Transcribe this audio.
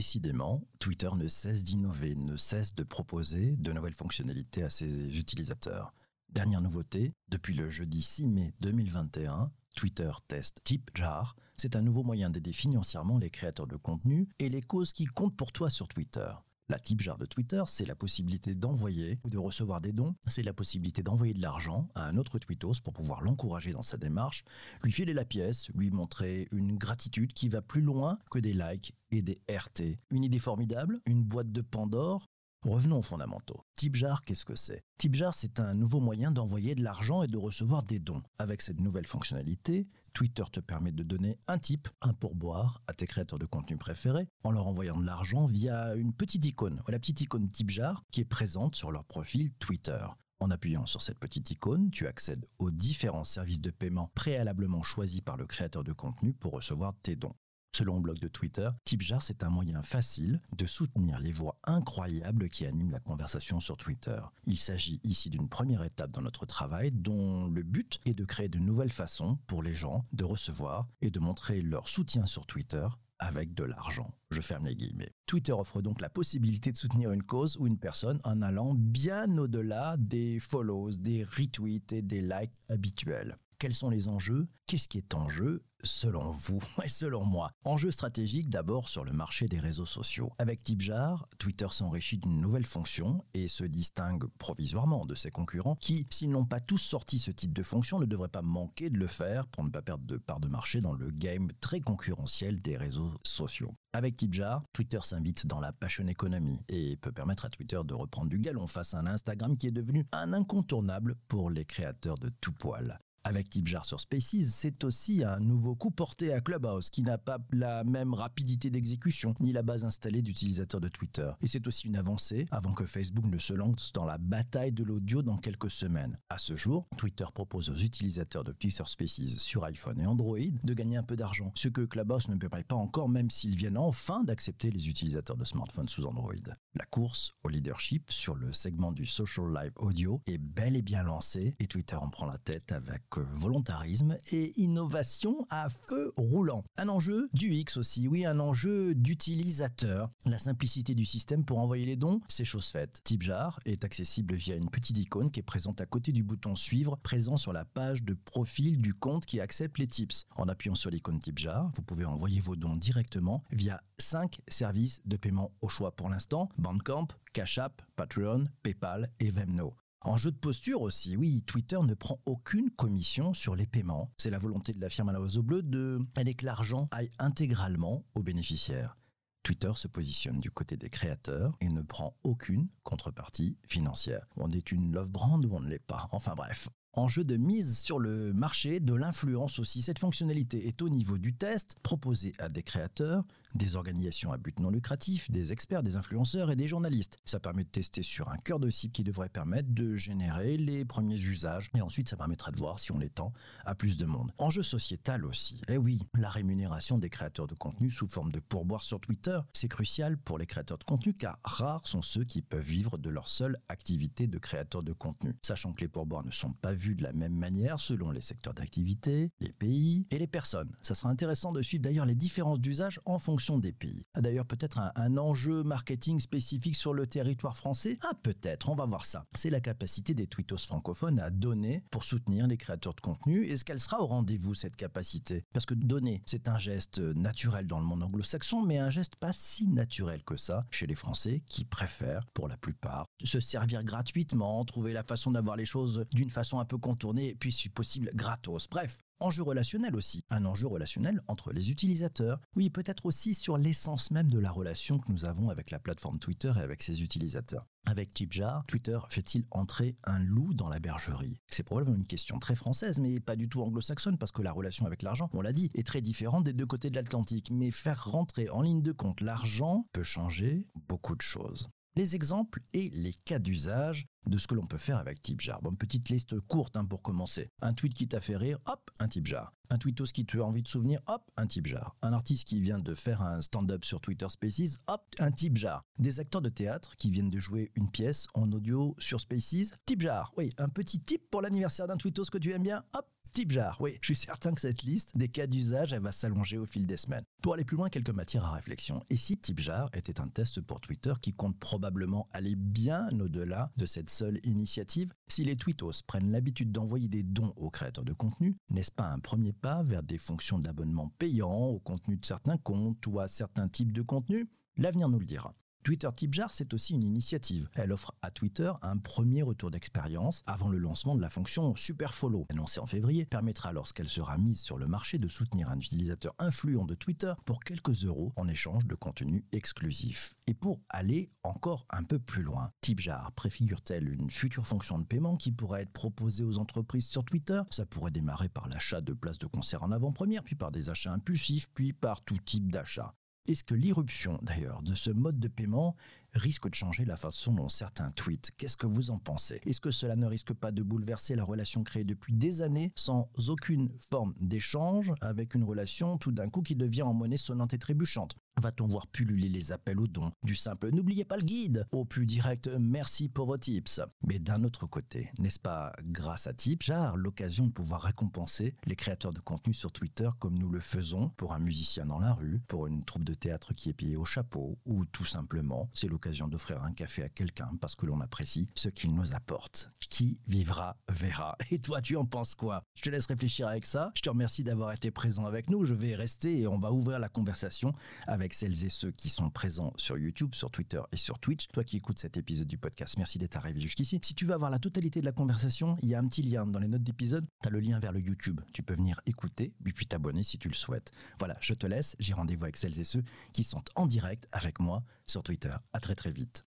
Décidément, Twitter ne cesse d'innover, ne cesse de proposer de nouvelles fonctionnalités à ses utilisateurs. Dernière nouveauté, depuis le jeudi 6 mai 2021, Twitter teste TipJar. C'est un nouveau moyen d'aider financièrement les créateurs de contenu et les causes qui comptent pour toi sur Twitter. La type jar de Twitter, c'est la possibilité d'envoyer ou de recevoir des dons. C'est la possibilité d'envoyer de l'argent à un autre tweetos pour pouvoir l'encourager dans sa démarche, lui filer la pièce, lui montrer une gratitude qui va plus loin que des likes et des RT. Une idée formidable, une boîte de Pandore, Revenons aux fondamentaux. TipJar, qu'est-ce que c'est? TipJar, c'est un nouveau moyen d'envoyer de l'argent et de recevoir des dons. Avec cette nouvelle fonctionnalité, Twitter te permet de donner un type, un pourboire à tes créateurs de contenu préférés en leur envoyant de l'argent via une petite icône, la petite icône TipJar qui est présente sur leur profil Twitter. En appuyant sur cette petite icône, tu accèdes aux différents services de paiement préalablement choisis par le créateur de contenu pour recevoir tes dons. Selon le blog de Twitter, TipJar, c'est un moyen facile de soutenir les voix incroyables qui animent la conversation sur Twitter. Il s'agit ici d'une première étape dans notre travail dont le but est de créer de nouvelles façons pour les gens de recevoir et de montrer leur soutien sur Twitter avec de l'argent. Je ferme les guillemets. Twitter offre donc la possibilité de soutenir une cause ou une personne en allant bien au-delà des follows, des retweets et des likes habituels. Quels sont les enjeux Qu'est-ce qui est en jeu selon vous et selon moi Enjeu stratégique d'abord sur le marché des réseaux sociaux. Avec TipJar, Twitter s'enrichit d'une nouvelle fonction et se distingue provisoirement de ses concurrents qui, s'ils n'ont pas tous sorti ce type de fonction, ne devraient pas manquer de le faire pour ne pas perdre de part de marché dans le game très concurrentiel des réseaux sociaux. Avec TipJar, Twitter s'invite dans la passion economy et peut permettre à Twitter de reprendre du galon face à un Instagram qui est devenu un incontournable pour les créateurs de tout poil. Avec TipJar sur Spaces, c'est aussi un nouveau coup porté à Clubhouse qui n'a pas la même rapidité d'exécution ni la base installée d'utilisateurs de Twitter. Et c'est aussi une avancée avant que Facebook ne se lance dans la bataille de l'audio dans quelques semaines. À ce jour, Twitter propose aux utilisateurs de Twitter Spaces sur iPhone et Android de gagner un peu d'argent, ce que Clubhouse ne permet pas encore même s'ils viennent enfin d'accepter les utilisateurs de smartphones sous Android. La course au leadership sur le segment du social live audio est bel et bien lancée et Twitter en prend la tête avec volontarisme et innovation à feu roulant. Un enjeu du X aussi, oui, un enjeu d'utilisateur. La simplicité du système pour envoyer les dons, c'est chose faite. TipJar est accessible via une petite icône qui est présente à côté du bouton suivre, présent sur la page de profil du compte qui accepte les tips. En appuyant sur l'icône TipJar, vous pouvez envoyer vos dons directement via 5 services de paiement au choix pour l'instant Bandcamp, Cash App, Patreon, PayPal et Venmo. En jeu de posture aussi, oui, Twitter ne prend aucune commission sur les paiements. C'est la volonté de la firme à la oiseau bleu de que l'argent aille intégralement aux bénéficiaires. Twitter se positionne du côté des créateurs et ne prend aucune contrepartie financière. On est une love brand ou on ne l'est pas? Enfin bref, Enjeu de mise sur le marché de l'influence aussi. Cette fonctionnalité est au niveau du test proposé à des créateurs, des organisations à but non lucratif, des experts, des influenceurs et des journalistes. Ça permet de tester sur un cœur de cible qui devrait permettre de générer les premiers usages et ensuite ça permettra de voir si on l'étend à plus de monde. Enjeu sociétal aussi. Eh oui, la rémunération des créateurs de contenu sous forme de pourboire sur Twitter, c'est crucial pour les créateurs de contenu car rares sont ceux qui peuvent vivre de leur seule activité de créateur de contenu. Sachant que les pourboires ne sont pas vu de la même manière selon les secteurs d'activité, les pays et les personnes. Ça sera intéressant de suivre d'ailleurs les différences d'usage en fonction des pays. D'ailleurs peut-être un, un, enjeu marketing spécifique sur le territoire français Ah peut-être, on va voir ça. C'est la capacité des twittos francophones à donner pour soutenir les créateurs de contenu. Est-ce qu'elle sera au rendez-vous cette capacité? Parce que donner, c'est un geste naturel dans le monde anglo-saxon, mais un geste pas si naturel que ça chez les Français qui préfèrent, pour la plupart, se servir gratuitement, trouver la façon d'avoir les choses d'une façon un peu contournée, puis si possible gratos. Bref, enjeu relationnel aussi, un enjeu relationnel entre les utilisateurs. Oui, peut-être aussi sur l'essence même de la relation que nous avons avec la plateforme Twitter et avec ses utilisateurs. Avec TipJar, Twitter fait-il entrer un loup dans la bergerie? C'est probablement une question très française, mais pas du tout anglo-saxonne, parce que la relation avec l'argent, on l'a dit, est très différente des deux côtés de l'Atlantique. Mais faire rentrer en ligne de compte l'argent peut changer beaucoup de choses les exemples et les cas d'usage de ce que l'on peut faire avec TipJar. Bon, petite liste courte hein, pour commencer. Un tweet qui t'a fait rire, hop, un TipJar. Un tweetos qui te a envie de souvenir, hop, un TipJar. Un artiste qui vient de faire un stand-up sur Twitter Spaces, hop, un TipJar. Des acteurs de théâtre qui viennent de jouer une pièce en audio sur Spaces, TipJar. Oui, un petit tip pour l'anniversaire d'un tweetos que tu aimes bien, hop, TipJar, oui, je suis certain que cette liste des cas d'usage, elle va s'allonger au fil des semaines. Pour aller plus loin, quelques matières à réflexion. Et si TipJar était un test pour Twitter qui compte probablement aller bien au-delà de cette seule initiative, si les tweetos prennent l'habitude d'envoyer des dons aux créateurs de contenu, n'est-ce pas un premier pas vers des fonctions d'abonnement payant au contenu de certains comptes ou à certains types de contenus? L'avenir nous le dira. Twitter TipJar, c'est aussi une initiative. Elle offre à Twitter un premier retour d'expérience avant le lancement de la fonction Super Follow, annoncée en février, permettra lorsqu'elle sera mise sur le marché de soutenir un utilisateur influent de Twitter pour quelques euros en échange de contenu exclusif. Et pour aller encore un peu plus loin, TipJar préfigure-t-elle une future fonction de paiement qui pourrait être proposée aux entreprises sur Twitter? Ça pourrait démarrer par l'achat de places de concert en avant-première, puis par des achats impulsifs, puis par tout type d'achat. Est-ce que l'irruption d'ailleurs de ce mode de paiement risque de changer la façon dont certains tweetent. Qu'est-ce que vous en pensez? Est-ce que cela ne risque pas de bouleverser la relation créée depuis des années sans aucune forme d'échange avec une relation tout d'un coup qui devient en monnaie sonnante et trébuchante? Va-t-on voir pulluler les appels aux dons? Du simple n'oubliez pas le guide! Au plus direct merci pour vos tips. Mais d'un autre côté, n'est-ce pas grâce à Tipjar l'occasion de pouvoir récompenser les créateurs de contenu sur Twitter comme nous le faisons pour un musicien dans la rue, pour une troupe de théâtre qui est payée au chapeau ou tout simplement c'est l'occasion d'offrir un café à quelqu'un parce que l'on apprécie ce qu'il nous apporte. Qui vivra verra. Et toi tu en penses quoi? Je te laisse réfléchir avec ça. Je te remercie d'avoir été présent avec nous. Je vais rester et on va ouvrir la conversation avec celles et ceux qui sont présents sur YouTube, sur Twitter et sur Twitch. Toi qui écoutes cet épisode du podcast, merci d'être arrivé jusqu'ici. Si tu veux avoir la totalité de la conversation, il y a un petit lien dans les notes d'épisode. Tu as le lien vers le YouTube. Tu peux venir écouter et puis t'abonner si tu le souhaites. Voilà, je te laisse. J'ai rendez-vous avec celles et ceux qui sont en direct avec moi sur Twitter. À très vite.